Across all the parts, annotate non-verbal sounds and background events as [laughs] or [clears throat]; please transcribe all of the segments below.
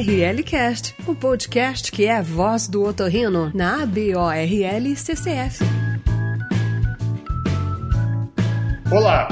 ORL Cast, o podcast que é a voz do otorrino na ABORL CCF. Olá,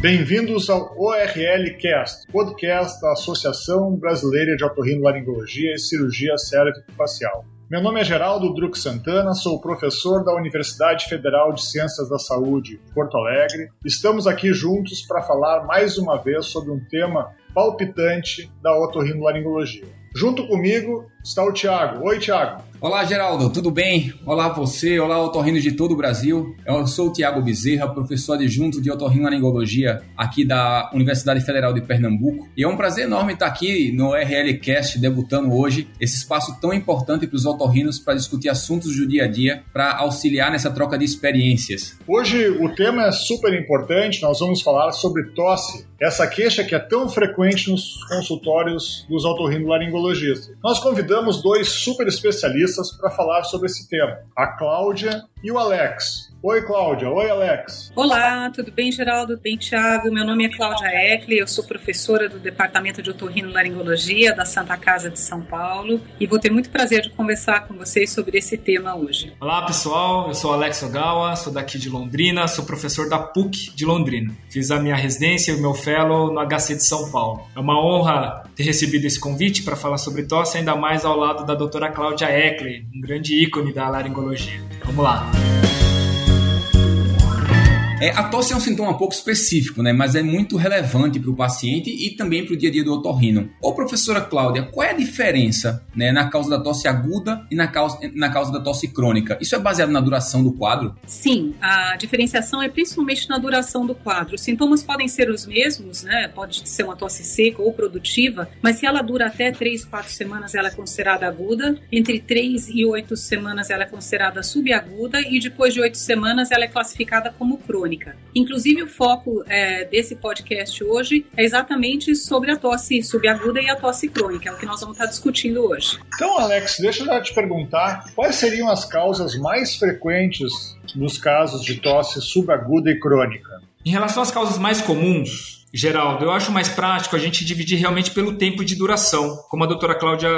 bem-vindos ao ORL Cast, podcast da Associação Brasileira de Otorrinolaringologia e Cirurgia Cérvico-Facial. Meu nome é Geraldo Druck Santana, sou professor da Universidade Federal de Ciências da Saúde, Porto Alegre. Estamos aqui juntos para falar mais uma vez sobre um tema palpitante da otorrinolaringologia. Junto comigo está o Tiago. Oi, Tiago. Olá, Geraldo, tudo bem? Olá você, olá otorrinos de todo o Brasil. Eu sou o Tiago Bezerra, professor adjunto de otorrinolaringologia aqui da Universidade Federal de Pernambuco. E é um prazer enorme estar aqui no RLcast debutando hoje esse espaço tão importante para os otorrinos para discutir assuntos do dia a dia, para auxiliar nessa troca de experiências. Hoje o tema é super importante, nós vamos falar sobre tosse, essa queixa que é tão frequente nos consultórios dos otorrinolaringologistas. Nós convidamos dois super especialistas para falar sobre esse tema, a Cláudia e o Alex. Oi, Cláudia. Oi, Alex. Olá, tudo bem, Geraldo? Bem, Thiago? Meu nome é Cláudia Eckley, eu sou professora do Departamento de Otorrinolaringologia da Santa Casa de São Paulo e vou ter muito prazer de conversar com vocês sobre esse tema hoje. Olá, pessoal. Eu sou Alex Ogawa, sou daqui de Londrina, sou professor da PUC de Londrina. Fiz a minha residência e o meu fellow no HC de São Paulo. É uma honra ter recebido esse convite para falar sobre tosse, ainda mais ao lado da doutora Cláudia Eckley, um grande ícone da laringologia. Vamos lá. É, a tosse é um sintoma pouco específico, né? Mas é muito relevante para o paciente e também para o dia a dia do otorrino. Ô, professora Cláudia, qual é a diferença né, na causa da tosse aguda e na causa, na causa da tosse crônica? Isso é baseado na duração do quadro? Sim, a diferenciação é principalmente na duração do quadro. Os sintomas podem ser os mesmos, né? Pode ser uma tosse seca ou produtiva, mas se ela dura até 3, 4 semanas, ela é considerada aguda. Entre 3 e 8 semanas, ela é considerada subaguda e depois de 8 semanas, ela é classificada como crônica crônica. Inclusive, o foco é, desse podcast hoje é exatamente sobre a tosse subaguda e a tosse crônica, é o que nós vamos estar discutindo hoje. Então, Alex, deixa eu já te perguntar quais seriam as causas mais frequentes nos casos de tosse subaguda e crônica? Em relação às causas mais comuns, Geraldo, eu acho mais prático a gente dividir realmente pelo tempo de duração, como a doutora Cláudia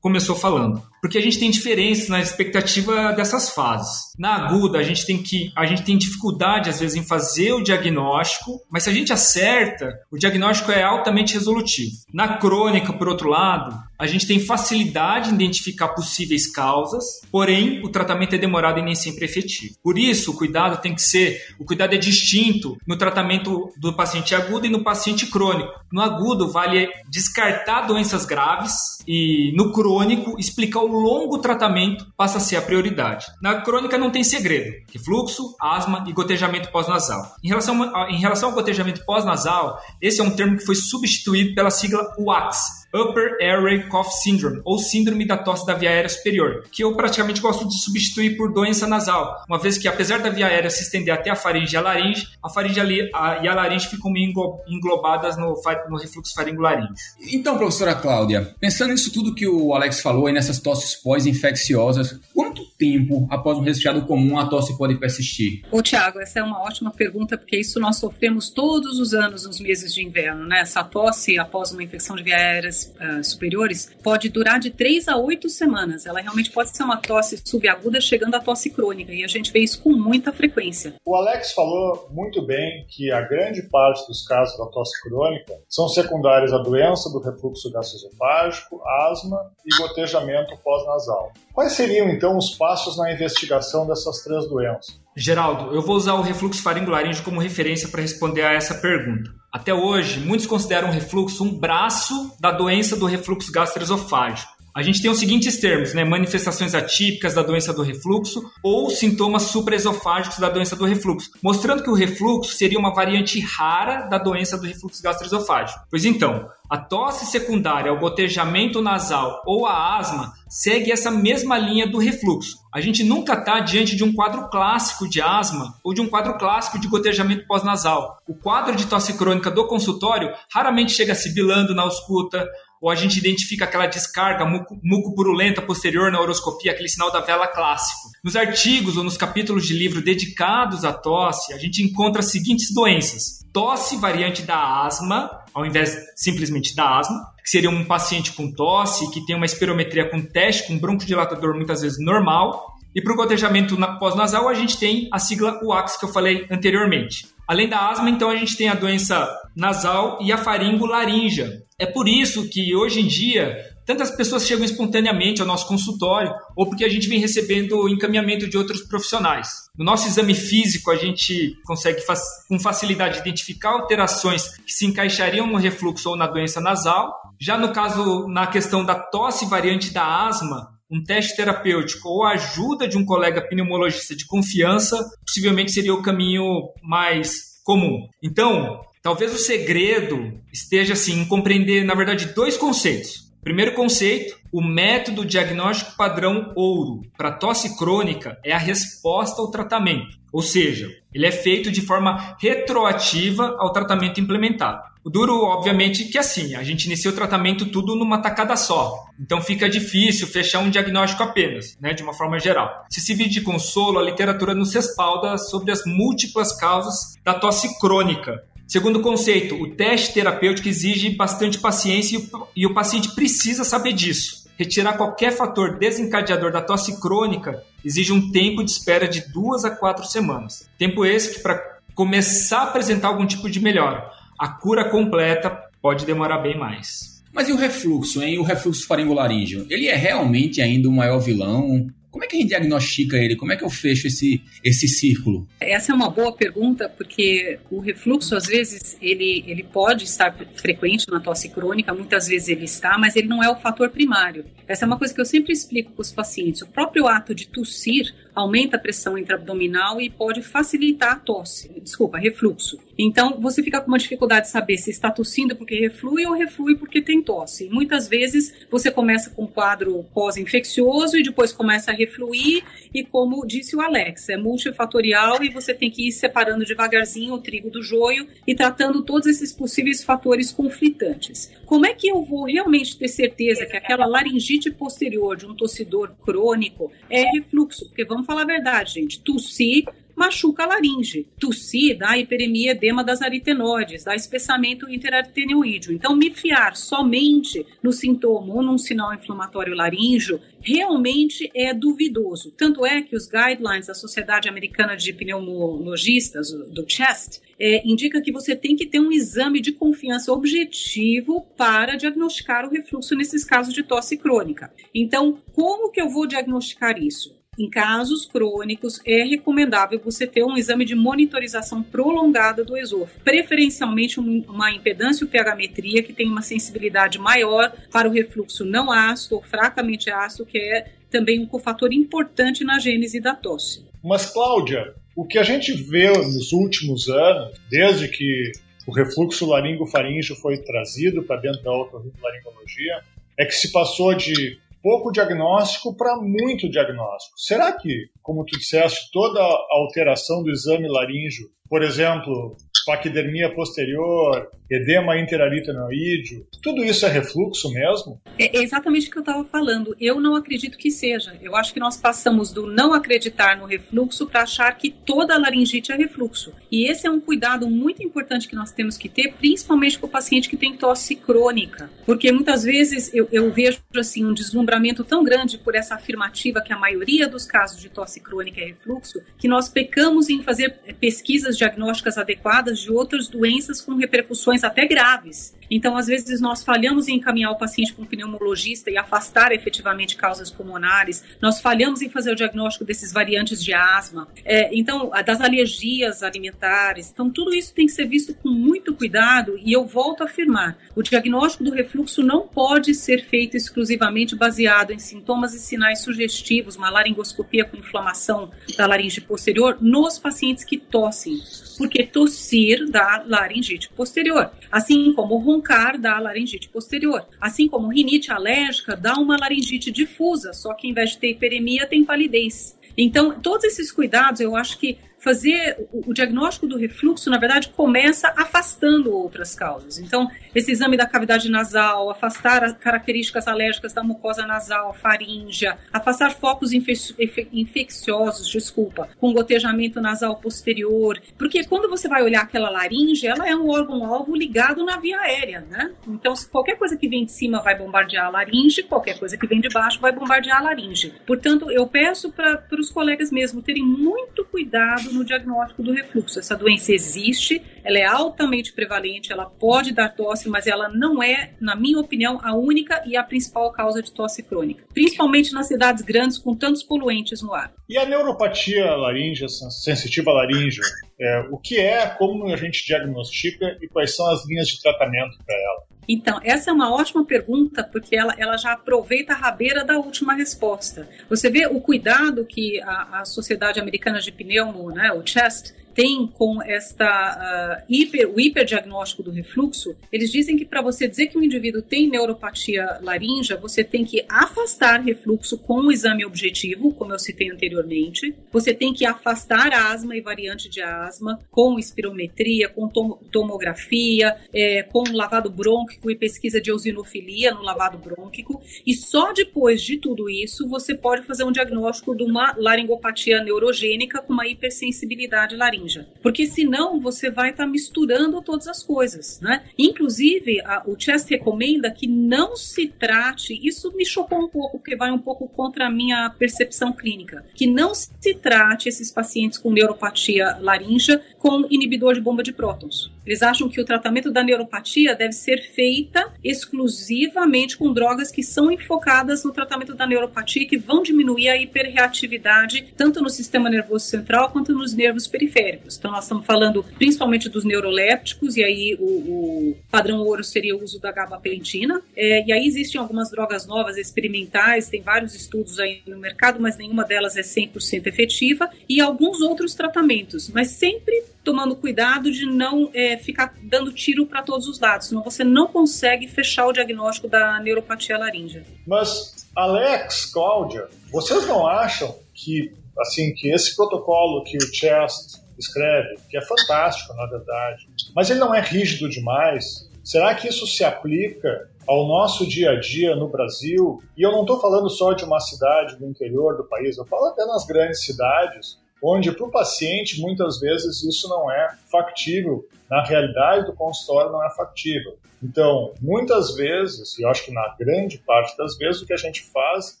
começou falando. Porque a gente tem diferenças na expectativa dessas fases. Na aguda, a gente tem que a gente tem dificuldade às vezes em fazer o diagnóstico, mas se a gente acerta, o diagnóstico é altamente resolutivo. Na crônica, por outro lado, a gente tem facilidade em identificar possíveis causas, porém o tratamento é demorado e nem sempre efetivo. Por isso, o cuidado tem que ser, o cuidado é distinto no tratamento do paciente agudo e no paciente crônico. No agudo vale descartar doenças graves e no crônico explicar o longo tratamento passa a ser a prioridade. Na crônica não tem segredo, refluxo, asma e gotejamento pós-nasal. Em relação, em relação ao gotejamento pós-nasal, esse é um termo que foi substituído pela sigla UAX, Upper Airway Cough Syndrome, ou Síndrome da Tosse da Via Aérea Superior, que eu praticamente gosto de substituir por doença nasal, uma vez que apesar da via aérea se estender até a faringe e a laringe, a faringe e a laringe ficam meio englobadas no, no refluxo faringolaríngeo. Então, professora Cláudia, pensando nisso tudo que o Alex falou, aí nessas tosses pós-infecciosas, quanto tempo após um resfriado comum a tosse pode persistir? Ô, Tiago, essa é uma ótima pergunta, porque isso nós sofremos todos os anos nos meses de inverno, né? Essa tosse após uma infecção de via aérea uh, superiores pode durar de 3 a 8 semanas. Ela realmente pode ser uma tosse subaguda chegando à tosse crônica e a gente vê isso com muita frequência. O Alex falou muito bem que a grande parte dos casos da tosse crônica são secundários à doença do refluxo gastroesofágico, asma e gotejamento pós-nasal. Quais seriam então os passos na investigação dessas três doenças? Geraldo, eu vou usar o refluxo faringolaríngeo como referência para responder a essa pergunta. Até hoje, muitos consideram o refluxo um braço da doença do refluxo gastroesofágico. A gente tem os seguintes termos, né? Manifestações atípicas da doença do refluxo ou sintomas supraesofágicos da doença do refluxo, mostrando que o refluxo seria uma variante rara da doença do refluxo gastroesofágico. Pois então, a tosse secundária ao gotejamento nasal ou a asma segue essa mesma linha do refluxo. A gente nunca está diante de um quadro clássico de asma ou de um quadro clássico de gotejamento pós-nasal. O quadro de tosse crônica do consultório raramente chega sibilando na ausculta, ou a gente identifica aquela descarga muco, mucopurulenta posterior na horoscopia, aquele sinal da vela clássico. Nos artigos ou nos capítulos de livro dedicados à tosse, a gente encontra as seguintes doenças: tosse variante da asma, ao invés simplesmente da asma, que seria um paciente com tosse, que tem uma espirometria com teste, com broncodilatador muitas vezes normal, e para o gotejamento pós-nasal, a gente tem a sigla UAX que eu falei anteriormente. Além da asma, então, a gente tem a doença nasal e a faringolaríngea. É por isso que, hoje em dia, tantas pessoas chegam espontaneamente ao nosso consultório ou porque a gente vem recebendo encaminhamento de outros profissionais. No nosso exame físico, a gente consegue com facilidade identificar alterações que se encaixariam no refluxo ou na doença nasal. Já no caso, na questão da tosse variante da asma, um teste terapêutico ou a ajuda de um colega pneumologista de confiança, possivelmente seria o caminho mais comum. Então, talvez o segredo esteja assim em compreender, na verdade, dois conceitos. Primeiro conceito, o método diagnóstico padrão ouro para tosse crônica é a resposta ao tratamento, ou seja, ele é feito de forma retroativa ao tratamento implementado. O duro, obviamente, que assim, a gente inicia o tratamento tudo numa tacada só. Então fica difícil fechar um diagnóstico apenas, né, de uma forma geral. Se se de consolo, a literatura nos respalda sobre as múltiplas causas da tosse crônica. Segundo conceito, o teste terapêutico exige bastante paciência e o paciente precisa saber disso. Retirar qualquer fator desencadeador da tosse crônica exige um tempo de espera de duas a quatro semanas. Tempo esse que para começar a apresentar algum tipo de melhora. A cura completa pode demorar bem mais. Mas e o refluxo, hein? O refluxo faringolaríngeo? Ele é realmente ainda o maior vilão? Como é que a gente diagnostica ele? Como é que eu fecho esse, esse círculo? Essa é uma boa pergunta, porque o refluxo, às vezes, ele, ele pode estar frequente na tosse crônica, muitas vezes ele está, mas ele não é o fator primário. Essa é uma coisa que eu sempre explico para os pacientes. O próprio ato de tossir aumenta a pressão intraabdominal e pode facilitar a tosse, desculpa, refluxo. Então, você fica com uma dificuldade de saber se está tossindo porque reflui ou reflui porque tem tosse. muitas vezes você começa com um quadro pós-infeccioso e depois começa a refluir e como disse o Alex, é multifatorial e você tem que ir separando devagarzinho o trigo do joio e tratando todos esses possíveis fatores conflitantes. Como é que eu vou realmente ter certeza que aquela laringite posterior de um tossidor crônico é refluxo? Porque vamos falar a verdade, gente, tossir machuca a laringe. Tossir dá hiperemia edema das aritenoides, dá espessamento interaritenoídeo. Então, me fiar somente no sintoma ou num sinal inflamatório laríngeo realmente é duvidoso. Tanto é que os guidelines da Sociedade Americana de Pneumologistas, do CHEST, é, indica que você tem que ter um exame de confiança objetivo para diagnosticar o refluxo nesses casos de tosse crônica. Então, como que eu vou diagnosticar isso? Em casos crônicos, é recomendável você ter um exame de monitorização prolongada do esôfago, preferencialmente uma impedância pH-metria que tem uma sensibilidade maior para o refluxo não ácido ou fracamente ácido, que é também um cofator importante na gênese da tosse. Mas, Cláudia, o que a gente vê nos últimos anos, desde que o refluxo laringofaríngeo foi trazido para dentro da otorrinolaringologia, é que se passou de pouco diagnóstico para muito diagnóstico. Será que, como tu disseste, toda alteração do exame laríngeo, por exemplo, paquidermia posterior, edema interaritenoídeo, tudo isso é refluxo mesmo? É exatamente o que eu estava falando. Eu não acredito que seja. Eu acho que nós passamos do não acreditar no refluxo para achar que toda laringite é refluxo. E esse é um cuidado muito importante que nós temos que ter, principalmente com o paciente que tem tosse crônica. Porque muitas vezes eu, eu vejo assim um deslumbramento tão grande por essa afirmativa que a maioria dos casos de tosse crônica é refluxo, que nós pecamos em fazer pesquisas diagnósticas adequadas de outras doenças com repercussões até graves. Então, às vezes, nós falhamos em encaminhar o paciente para um pneumologista e afastar efetivamente causas pulmonares, nós falhamos em fazer o diagnóstico desses variantes de asma, é, então, das alergias alimentares. Então, tudo isso tem que ser visto com muito cuidado e eu volto a afirmar: o diagnóstico do refluxo não pode ser feito exclusivamente baseado em sintomas e sinais sugestivos, uma laringoscopia com inflamação da laringe posterior, nos pacientes que tossem, porque tossir dá laringite posterior, assim como roncar dá laringite posterior. Assim como rinite alérgica dá uma laringite difusa, só que em vez de ter hiperemia tem palidez. Então, todos esses cuidados eu acho que fazer o, o, diagnóstico do refluxo, na verdade, começa afastando outras causas. Então, esse exame da cavidade nasal, afastar as características alérgicas da mucosa nasal, faríngea, afastar focos infecciosos, desculpa, com gotejamento nasal posterior, porque quando você vai olhar aquela laringe, ela é um órgão-alvo ligado na via aérea, né? Então, se qualquer coisa que vem de cima vai bombardear a laringe, qualquer coisa que vem de baixo vai bombardear a laringe. Portanto, eu peço para os colegas mesmo terem muito cuidado no diagnóstico do refluxo. Essa doença existe, ela é altamente prevalente, ela pode dar tosse, mas ela não é, na minha opinião, a única e a principal causa de tosse crônica, principalmente nas cidades grandes com tantos poluentes no ar. E a neuropatia laríngea, sensitiva à laringe, é, o que é, como a gente diagnostica e quais são as linhas de tratamento para ela? Então, essa é uma ótima pergunta, porque ela, ela já aproveita a rabeira da última resposta. Você vê o cuidado que a, a Sociedade Americana de Pneumo, né, o CHEST, tem com esta uh, hiper, o hiperdiagnóstico do refluxo, eles dizem que para você dizer que um indivíduo tem neuropatia laríngea, você tem que afastar refluxo com o exame objetivo, como eu citei anteriormente. Você tem que afastar asma e variante de asma com espirometria, com tom tomografia, é, com lavado brônquico e pesquisa de eosinofilia no lavado brônquico. E só depois de tudo isso, você pode fazer um diagnóstico de uma laringopatia neurogênica com uma hipersensibilidade laríngea laringe, porque senão você vai estar tá misturando todas as coisas, né? Inclusive, a, o Chest recomenda que não se trate, isso me chocou um pouco, porque vai um pouco contra a minha percepção clínica, que não se trate esses pacientes com neuropatia laríngea com inibidor de bomba de prótons. Eles acham que o tratamento da neuropatia deve ser feita exclusivamente com drogas que são enfocadas no tratamento da neuropatia que vão diminuir a hiperreatividade tanto no sistema nervoso central quanto nos nervos periféricos. Então nós estamos falando principalmente dos neurolépticos e aí o, o padrão ouro seria o uso da gabapentina. É, e aí existem algumas drogas novas experimentais, tem vários estudos aí no mercado, mas nenhuma delas é 100% efetiva e alguns outros tratamentos, mas sempre tomando cuidado de não é, ficar dando tiro para todos os lados, senão você não consegue fechar o diagnóstico da neuropatia laríngea. Mas, Alex, Cláudia, vocês não acham que, assim, que esse protocolo que o Chest escreve, que é fantástico, na verdade, mas ele não é rígido demais, será que isso se aplica ao nosso dia a dia no Brasil? E eu não estou falando só de uma cidade do interior do país, eu falo até nas grandes cidades, onde para o paciente muitas vezes isso não é factível, na realidade do consultório não é factível. Então, muitas vezes, e eu acho que na grande parte das vezes, o que a gente faz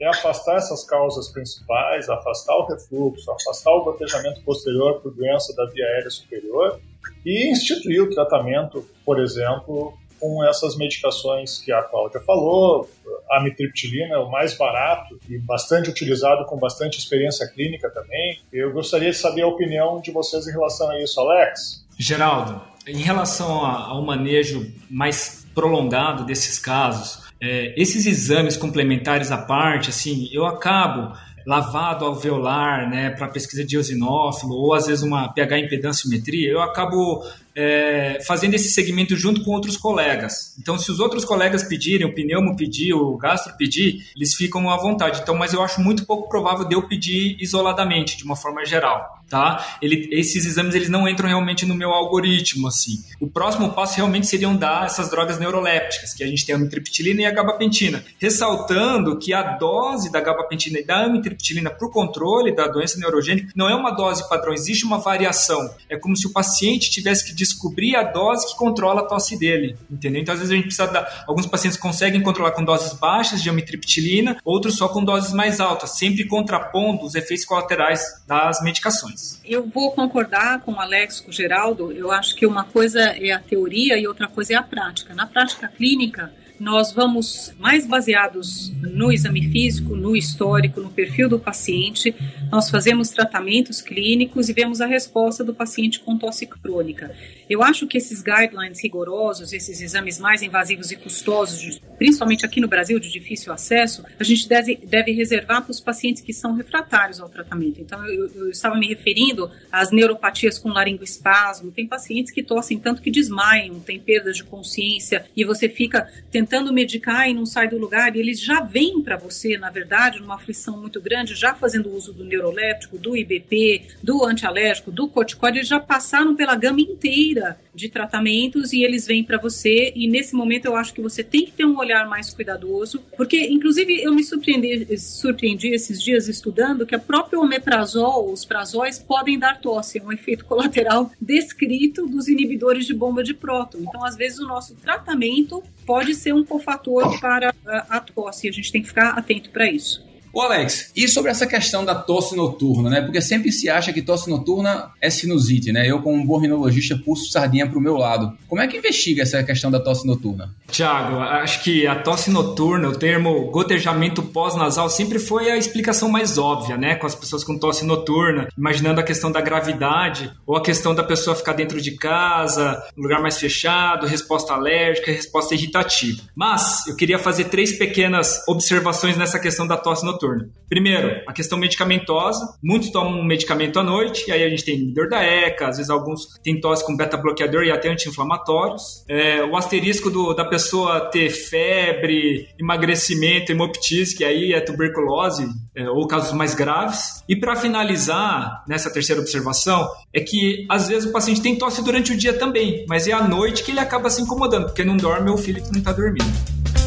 é afastar essas causas principais, afastar o refluxo, afastar o gotejamento posterior por doença da via aérea superior e instituir o tratamento, por exemplo, com essas medicações que a Cláudia falou. Amitriptilina é o mais barato e bastante utilizado com bastante experiência clínica também. Eu gostaria de saber a opinião de vocês em relação a isso, Alex. Geraldo, em relação ao manejo mais prolongado desses casos, é, esses exames complementares à parte, assim, eu acabo lavado alveolar, né, para pesquisa de eosinófilo, ou às vezes uma pH impedanciometria, eu acabo é, fazendo esse segmento junto com outros colegas. Então, se os outros colegas pedirem, o pneumo pedir, o gastro pedir, eles ficam à vontade. Então, mas eu acho muito pouco provável de eu pedir isoladamente, de uma forma geral, tá? Ele, esses exames eles não entram realmente no meu algoritmo, assim. O próximo passo realmente seriam dar essas drogas neurolépticas, que a gente tem a amitriptilina e a gabapentina, ressaltando que a dose da gabapentina e da amitriptilina para o controle da doença neurogênica não é uma dose padrão, existe uma variação. É como se o paciente tivesse que descobrir a dose que controla a tosse dele, entendeu? Então, às vezes a gente precisa dar. Alguns pacientes conseguem controlar com doses baixas de amitriptilina, outros só com doses mais altas, sempre contrapondo os efeitos colaterais das medicações. Eu vou concordar com o Alex, com o Geraldo. Eu acho que uma coisa é a teoria e outra coisa é a prática. Na prática clínica, nós vamos mais baseados no exame físico, no histórico, no perfil do paciente. Nós fazemos tratamentos clínicos e vemos a resposta do paciente com tosse crônica. Eu acho que esses guidelines rigorosos, esses exames mais invasivos e custosos, principalmente aqui no Brasil, de difícil acesso, a gente deve, deve reservar para os pacientes que são refratários ao tratamento. Então, eu, eu estava me referindo às neuropatias com laringoespasmo. Tem pacientes que tossem tanto que desmaiam, tem perda de consciência e você fica tentando tentando medicar e não sai do lugar, e eles já vêm para você, na verdade, numa aflição muito grande, já fazendo uso do neuroléptico, do IBP, do antialérgico, do corticóide, eles já passaram pela gama inteira de tratamentos e eles vêm para você e nesse momento eu acho que você tem que ter um olhar mais cuidadoso, porque inclusive eu me surpreendi, surpreendi esses dias estudando que a própria omeprazol, os prazóis podem dar tosse, é um efeito colateral descrito dos inibidores de bomba de próton. Então, às vezes o nosso tratamento pode ser um cofator para a tosse, a gente tem que ficar atento para isso. Ô Alex, e sobre essa questão da tosse noturna, né? Porque sempre se acha que tosse noturna é sinusite, né? Eu, como um bom rinologista, pulso sardinha pro meu lado. Como é que investiga essa questão da tosse noturna? Tiago, acho que a tosse noturna, o termo gotejamento pós-nasal, sempre foi a explicação mais óbvia, né? Com as pessoas com tosse noturna, imaginando a questão da gravidade ou a questão da pessoa ficar dentro de casa, lugar mais fechado, resposta alérgica, resposta irritativa. Mas eu queria fazer três pequenas observações nessa questão da tosse noturna noturna. Primeiro, a questão medicamentosa. Muitos tomam um medicamento à noite, e aí a gente tem dor da ECA, às vezes alguns têm tosse com beta-bloqueador e até anti-inflamatórios. É, o asterisco do, da pessoa ter febre, emagrecimento, hemoptise, que aí é tuberculose, é, ou casos mais graves. E para finalizar, nessa terceira observação, é que às vezes o paciente tem tosse durante o dia também, mas é à noite que ele acaba se incomodando, porque não dorme ou o filho que não está dormindo.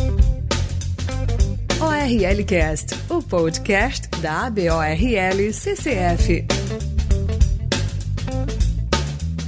ORLcast, o podcast da ABORL CCF.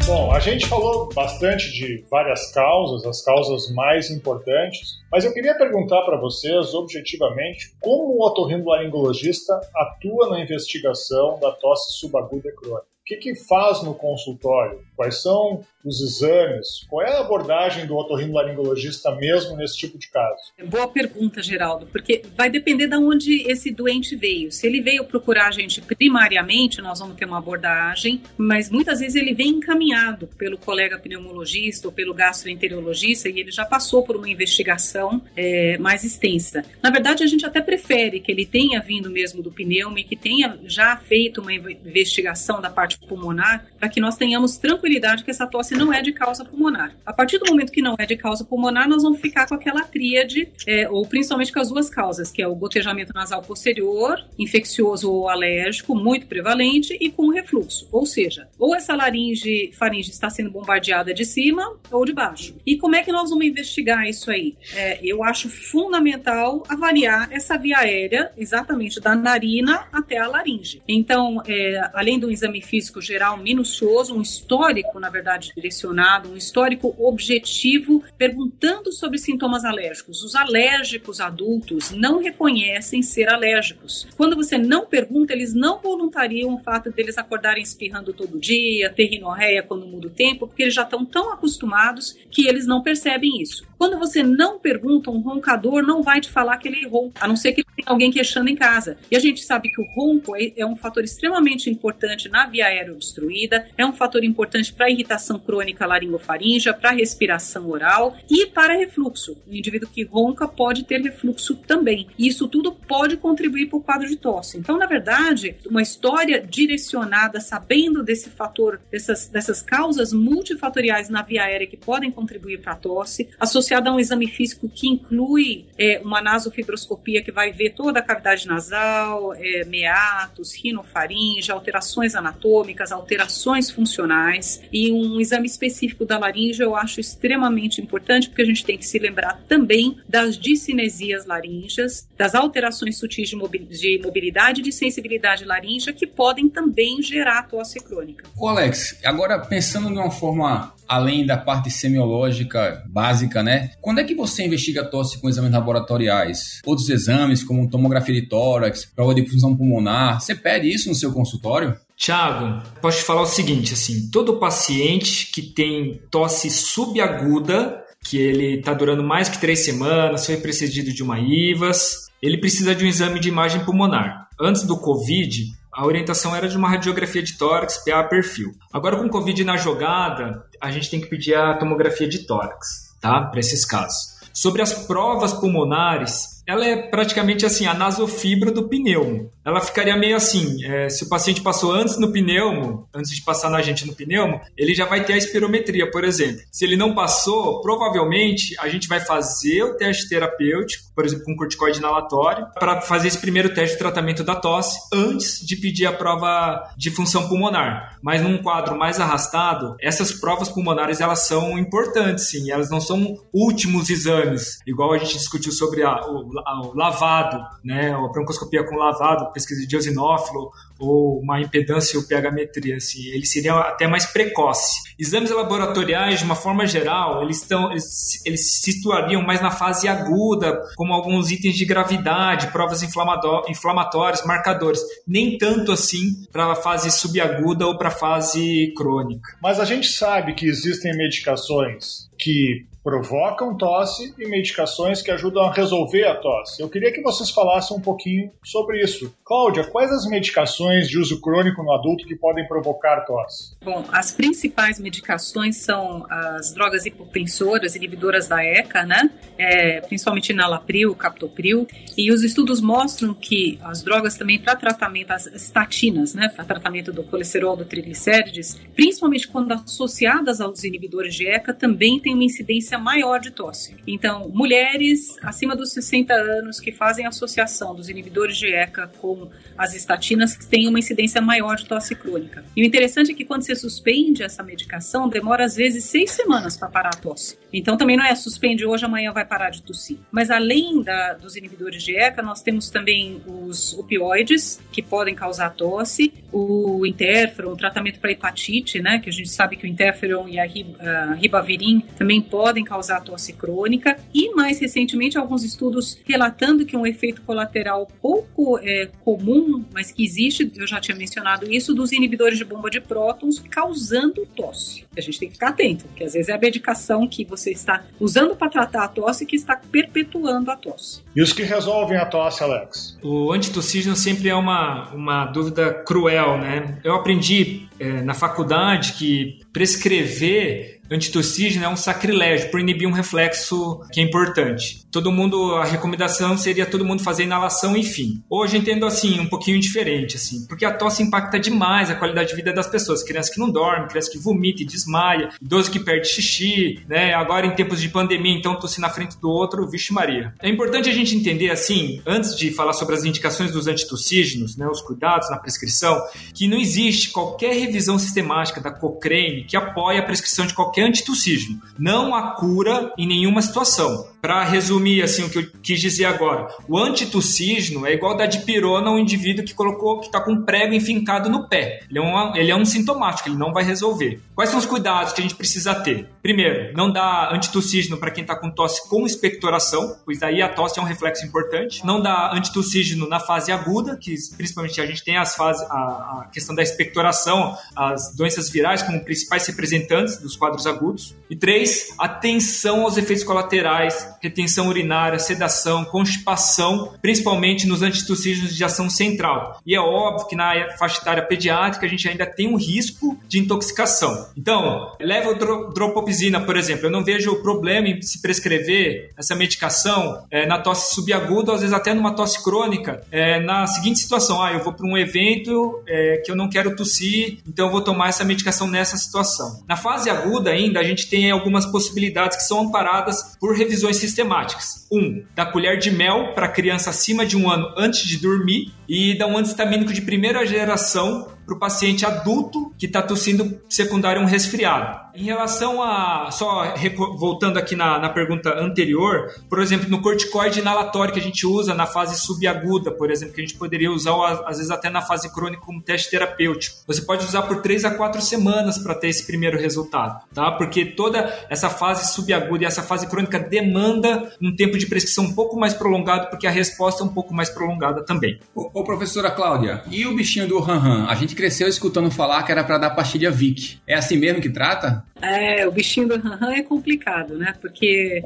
Bom, a gente falou bastante de várias causas, as causas mais importantes, mas eu queria perguntar para vocês, objetivamente, como o otorrinolaringologista atua na investigação da tosse subaguda crônica. O que, que faz no consultório? Quais são os exames? Qual é a abordagem do otorrinolaringologista mesmo nesse tipo de caso? Boa pergunta, Geraldo, porque vai depender de onde esse doente veio. Se ele veio procurar a gente primariamente, nós vamos ter uma abordagem, mas muitas vezes ele vem encaminhado pelo colega pneumologista ou pelo gastroenterologista e ele já passou por uma investigação é, mais extensa. Na verdade, a gente até prefere que ele tenha vindo mesmo do pneumo e que tenha já feito uma investigação da parte pulmonar para que nós tenhamos tranquilidade que essa tosse não é de causa pulmonar. A partir do momento que não é de causa pulmonar, nós vamos ficar com aquela tríade, é, ou principalmente com as duas causas, que é o gotejamento nasal posterior, infeccioso ou alérgico, muito prevalente, e com refluxo. Ou seja, ou essa laringe, faringe está sendo bombardeada de cima ou de baixo. E como é que nós vamos investigar isso aí? É, eu acho fundamental avaliar essa via aérea, exatamente da narina até a laringe. Então, é, além do exame físico geral minucioso, um histórico, na verdade, direcionado, um histórico objetivo, perguntando sobre sintomas alérgicos. Os alérgicos adultos não reconhecem ser alérgicos. Quando você não pergunta, eles não voluntariam o fato deles acordarem espirrando todo dia, ter rinorreia quando muda o tempo, porque eles já estão tão acostumados que eles não percebem isso. Quando você não pergunta, um roncador não vai te falar que ele ronca, a não ser que tenha alguém queixando em casa. E a gente sabe que o ronco é, é um fator extremamente importante na via aérea obstruída, é um fator importante para irritação crônica laringofaríngea, para respiração oral e para refluxo. O indivíduo que ronca pode ter refluxo também. E isso tudo pode contribuir para o quadro de tosse. Então, na verdade, uma história direcionada, sabendo desse fator, dessas, dessas causas multifatoriais na via aérea que podem contribuir para a tosse, associada a um exame físico que inclui é, uma nasofibroscopia que vai ver toda a cavidade nasal, é, meatos, rinofaringe, alterações anatômicas, alterações funcionais e um exame específico da laringe eu acho extremamente importante porque a gente tem que se lembrar também das discinesias laríngeas, das alterações sutis de, mobilidade e de sensibilidade laríngea que podem também gerar tosse crônica. Ô Alex, agora pensando de uma forma além da parte semiológica básica, né? Quando é que você investiga tosse com exames laboratoriais? Outros exames, como tomografia de tórax, prova de função pulmonar, você pede isso no seu consultório? Tiago, posso te falar o seguinte, assim, todo paciente que tem tosse subaguda, que ele está durando mais que três semanas, foi precedido de uma IVAS, ele precisa de um exame de imagem pulmonar. Antes do COVID, a orientação era de uma radiografia de tórax, PA perfil. Agora, com Covid na jogada, a gente tem que pedir a tomografia de tórax, tá? Para esses casos. Sobre as provas pulmonares, ela é praticamente assim, a nasofibra do pneumo. Ela ficaria meio assim, é, se o paciente passou antes no pneumo, antes de passar na gente no pneumo, ele já vai ter a espirometria, por exemplo. Se ele não passou, provavelmente a gente vai fazer o teste terapêutico, por exemplo, com corticoide inalatório, para fazer esse primeiro teste de tratamento da tosse antes de pedir a prova de função pulmonar. Mas num quadro mais arrastado, essas provas pulmonares elas são importantes, sim. Elas não são últimos exames, igual a gente discutiu sobre a, o, o, lavado, né? A broncoscopia com lavado, pesquisa de eosinófilo ou uma impedância ou pH-metria, assim. Eles seriam até mais precoce. Exames laboratoriais, de uma forma geral, eles estão eles, eles se situariam mais na fase aguda, como alguns itens de gravidade, provas inflamatórias, marcadores. Nem tanto assim para a fase subaguda ou para a fase crônica. Mas a gente sabe que existem medicações que provocam tosse e medicações que ajudam a resolver a tosse. Eu queria que vocês falassem um pouquinho sobre isso. Cláudia, quais as medicações de uso crônico no adulto que podem provocar tosse? Bom, as principais medicações são as drogas hipotensoras, inibidoras da ECA, né? É, principalmente nalapril, captopril, e os estudos mostram que as drogas também para tratamento, as estatinas, né, para tratamento do colesterol, do triglicérides, principalmente quando associadas aos inibidores de ECA, também tem uma incidência maior de tosse. Então, mulheres acima dos 60 anos que fazem associação dos inibidores de ECA com as estatinas têm uma incidência maior de tosse crônica. E o interessante é que quando você suspende essa medicação, demora às vezes seis semanas para parar a tosse. Então também não é suspende hoje, amanhã vai parar de tossir. Mas além da, dos inibidores de ECA, nós temos também os opioides, que podem causar tosse, o interferon, o tratamento para hepatite, né, que a gente sabe que o interferon e a, a ribavirin também podem causar tosse crônica, e mais recentemente alguns estudos relatando que um efeito colateral pouco é, comum, mas que existe, eu já tinha mencionado isso, dos inibidores de bomba de prótons causando tosse. A gente tem que ficar atento, porque às vezes é a medicação que você está usando para tratar a tosse que está perpetuando a tosse. E os que resolvem a tosse, Alex? O antitossígeno sempre é uma, uma dúvida cruel, né? Eu aprendi é, na faculdade que prescrever antitoxígeno é um sacrilégio por inibir um reflexo que é importante. Todo mundo, a recomendação seria todo mundo fazer inalação, enfim. Hoje entendo assim, um pouquinho diferente, assim, porque a tosse impacta demais a qualidade de vida das pessoas. Criança que não dorme, criança que vomita e desmaia, idoso que perde xixi, né? Agora em tempos de pandemia, então tossir na frente do outro, vixe Maria. É importante a gente entender, assim, antes de falar sobre as indicações dos antitoxígenos, né, os cuidados na prescrição, que não existe qualquer revisão sistemática da Cochrane que apoie a prescrição de qualquer qualquer antitussígeno. Não há cura em nenhuma situação. Para resumir assim o que eu quis dizer agora, o antitussígeno é igual da dipirona ao indivíduo que colocou que está com um prego enfincado no pé. Ele é, um, ele é um sintomático, ele não vai resolver. Quais são os cuidados que a gente precisa ter? Primeiro, não dá antitussígeno para quem está com tosse com expectoração, pois aí a tosse é um reflexo importante. Não dá antitussígeno na fase aguda, que principalmente a gente tem as fases, a, a questão da expectoração, as doenças virais como principais representantes dos quadros agudos. E três, atenção aos efeitos colaterais retenção urinária, sedação, constipação, principalmente nos antitussígenos de ação central. E é óbvio que na faixa etária pediátrica a gente ainda tem um risco de intoxicação. Então, levotropopsina, por exemplo, eu não vejo problema em se prescrever essa medicação é, na tosse subaguda, às vezes até numa tosse crônica, é, na seguinte situação: ah, eu vou para um evento é, que eu não quero tossir, então eu vou tomar essa medicação nessa situação. Na fase aguda ainda, a gente tem algumas possibilidades que são amparadas por revisões sistemáticas. Um, da colher de mel para criança acima de um ano antes de dormir e da um antistamínico de primeira geração para o paciente adulto que está tossindo secundário a um resfriado. Em relação a, só voltando aqui na, na pergunta anterior, por exemplo, no corticoide inalatório que a gente usa na fase subaguda, por exemplo, que a gente poderia usar às vezes até na fase crônica como teste terapêutico. Você pode usar por 3 a 4 semanas para ter esse primeiro resultado, tá? Porque toda essa fase subaguda e essa fase crônica demanda um tempo de prescrição um pouco mais prolongado, porque a resposta é um pouco mais prolongada também. Ô, ô professora Cláudia, e o bichinho do Han-Han? A gente cresceu escutando falar que era para dar pastilha Vic. É assim mesmo que trata? É, o bichinho do Han-Han é complicado, né? Porque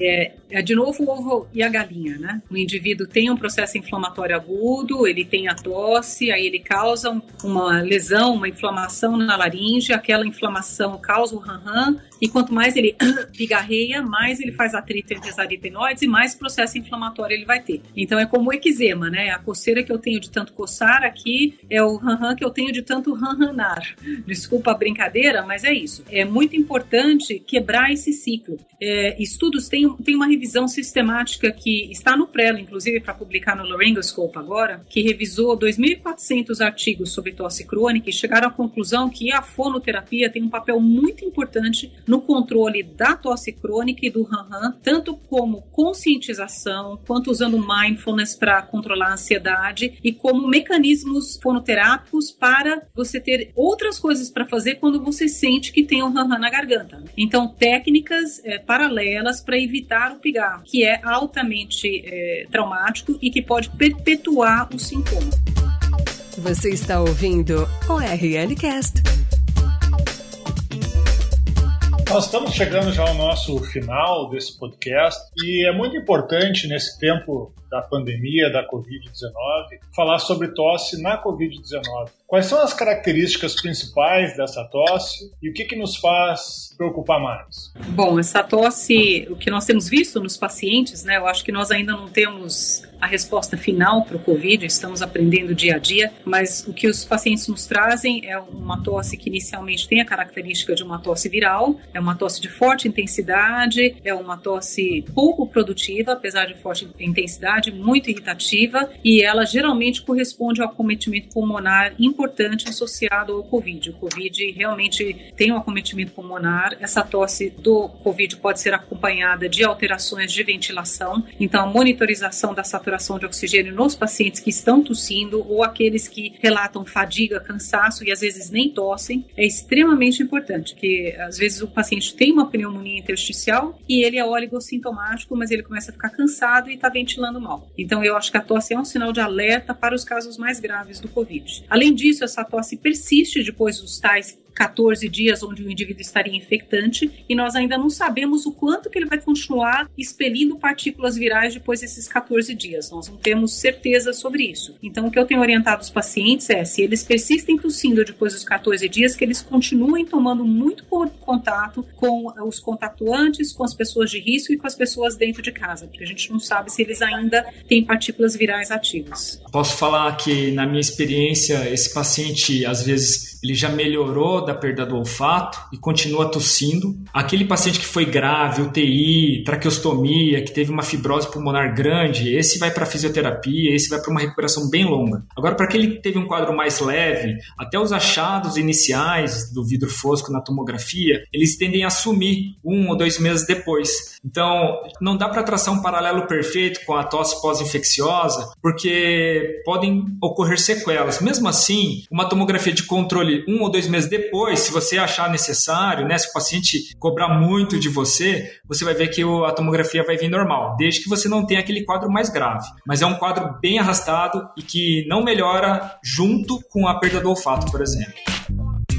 é, é, de novo o ovo e a galinha, né? O indivíduo tem um processo inflamatório agudo, ele tem a tosse, aí ele causa uma lesão, uma inflamação na laringe, aquela inflamação causa o Han-Han, e quanto mais ele [clears throat] pigarreia, mais ele faz atrito entre as aritenoides e mais processo inflamatório ele vai ter. Então é como o eczema, né? A coceira que eu tenho de tanto coçar aqui é o ranhan que eu tenho de tanto ranhanar. [laughs] Desculpa a brincadeira, mas é isso. É muito importante quebrar esse ciclo. É, estudos têm, têm uma revisão sistemática que está no Prelo, inclusive para publicar no Laryngoscope agora, que revisou 2.400 artigos sobre tosse crônica e chegaram à conclusão que a fonoterapia tem um papel muito importante no controle da tosse crônica e do ranhan, tanto como conscientização, quanto usando mindfulness para controlar a ansiedade e como mecanismos fonoterápicos para você ter outras coisas para fazer quando você sente que tem um ranhan na garganta. Então, técnicas é, paralelas para evitar o pigarro, que é altamente é, traumático e que pode perpetuar o sintoma. Você está ouvindo o RL Cast. Nós estamos chegando já ao nosso final desse podcast e é muito importante nesse tempo da pandemia da Covid-19 falar sobre tosse na Covid-19. Quais são as características principais dessa tosse e o que, que nos faz preocupar mais? Bom, essa tosse, o que nós temos visto nos pacientes, né? Eu acho que nós ainda não temos a resposta final para o Covid, estamos aprendendo dia a dia, mas o que os pacientes nos trazem é uma tosse que inicialmente tem a característica de uma tosse viral, é uma tosse de forte intensidade, é uma tosse pouco produtiva, apesar de forte intensidade, muito irritativa, e ela geralmente corresponde ao acometimento pulmonar importante associado ao Covid. O Covid realmente tem um acometimento pulmonar, essa tosse do Covid pode ser acompanhada de alterações de ventilação, então a monitorização da saturação saturação de oxigênio nos pacientes que estão tossindo ou aqueles que relatam fadiga, cansaço e às vezes nem tossem, é extremamente importante, porque às vezes o paciente tem uma pneumonia intersticial e ele é oligossintomático, mas ele começa a ficar cansado e está ventilando mal. Então eu acho que a tosse é um sinal de alerta para os casos mais graves do Covid. Além disso, essa tosse persiste depois dos tais 14 dias onde o indivíduo estaria infectante e nós ainda não sabemos o quanto que ele vai continuar expelindo partículas virais depois desses 14 dias. Nós não temos certeza sobre isso. Então, o que eu tenho orientado os pacientes é, se eles persistem tossindo depois dos 14 dias, que eles continuem tomando muito contato com os contatuantes, com as pessoas de risco e com as pessoas dentro de casa, porque a gente não sabe se eles ainda têm partículas virais ativas. Posso falar que, na minha experiência, esse paciente, às vezes, ele já melhorou da perda do olfato e continua tossindo. Aquele paciente que foi grave, UTI, traqueostomia, que teve uma fibrose pulmonar grande, esse vai para fisioterapia, esse vai para uma recuperação bem longa. Agora, para aquele que teve um quadro mais leve, até os achados iniciais do vidro fosco na tomografia, eles tendem a sumir um ou dois meses depois. Então, não dá para traçar um paralelo perfeito com a tosse pós-infecciosa, porque podem ocorrer sequelas. Mesmo assim, uma tomografia de controle um ou dois meses depois depois, se você achar necessário, né, se o paciente cobrar muito de você, você vai ver que a tomografia vai vir normal, desde que você não tenha aquele quadro mais grave. Mas é um quadro bem arrastado e que não melhora junto com a perda do olfato, por exemplo.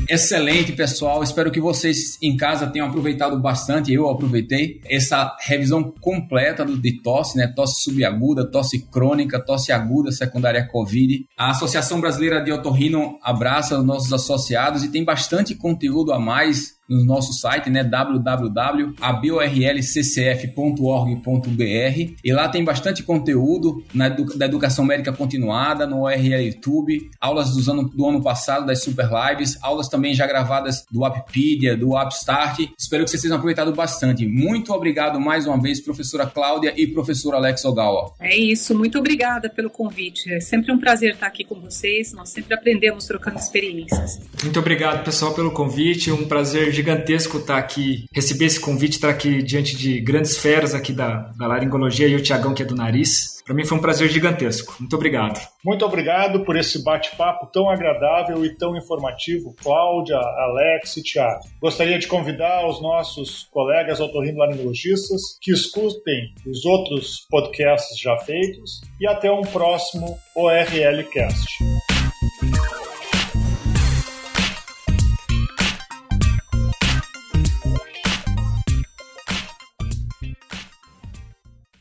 Excelente, pessoal. Espero que vocês em casa tenham aproveitado bastante. Eu aproveitei essa revisão completa de tosse, né? Tosse subaguda, tosse crônica, tosse aguda secundária COVID. A Associação Brasileira de Otorrino abraça os nossos associados e tem bastante conteúdo a mais no nosso site, né, www.aborlccf.org.br e lá tem bastante conteúdo na, da educação médica continuada no ORL YouTube, aulas dos ano, do ano passado das Super Lives, aulas também já gravadas do Apppedia, do AppStart. Espero que vocês tenham aproveitado bastante. Muito obrigado mais uma vez, professora Cláudia e professor Alex Ogawa. É isso, muito obrigada pelo convite. É sempre um prazer estar aqui com vocês. Nós sempre aprendemos trocando experiências. Muito obrigado, pessoal, pelo convite. Um prazer gigantesco estar aqui, receber esse convite, estar aqui diante de grandes feras aqui da, da laringologia e o Tiagão que é do nariz. Para mim foi um prazer gigantesco. Muito obrigado. Muito obrigado por esse bate-papo tão agradável e tão informativo, Cláudia, Alex e Tiago. Gostaria de convidar os nossos colegas otorrinolaringologistas que escutem os outros podcasts já feitos e até um próximo ORL Cast.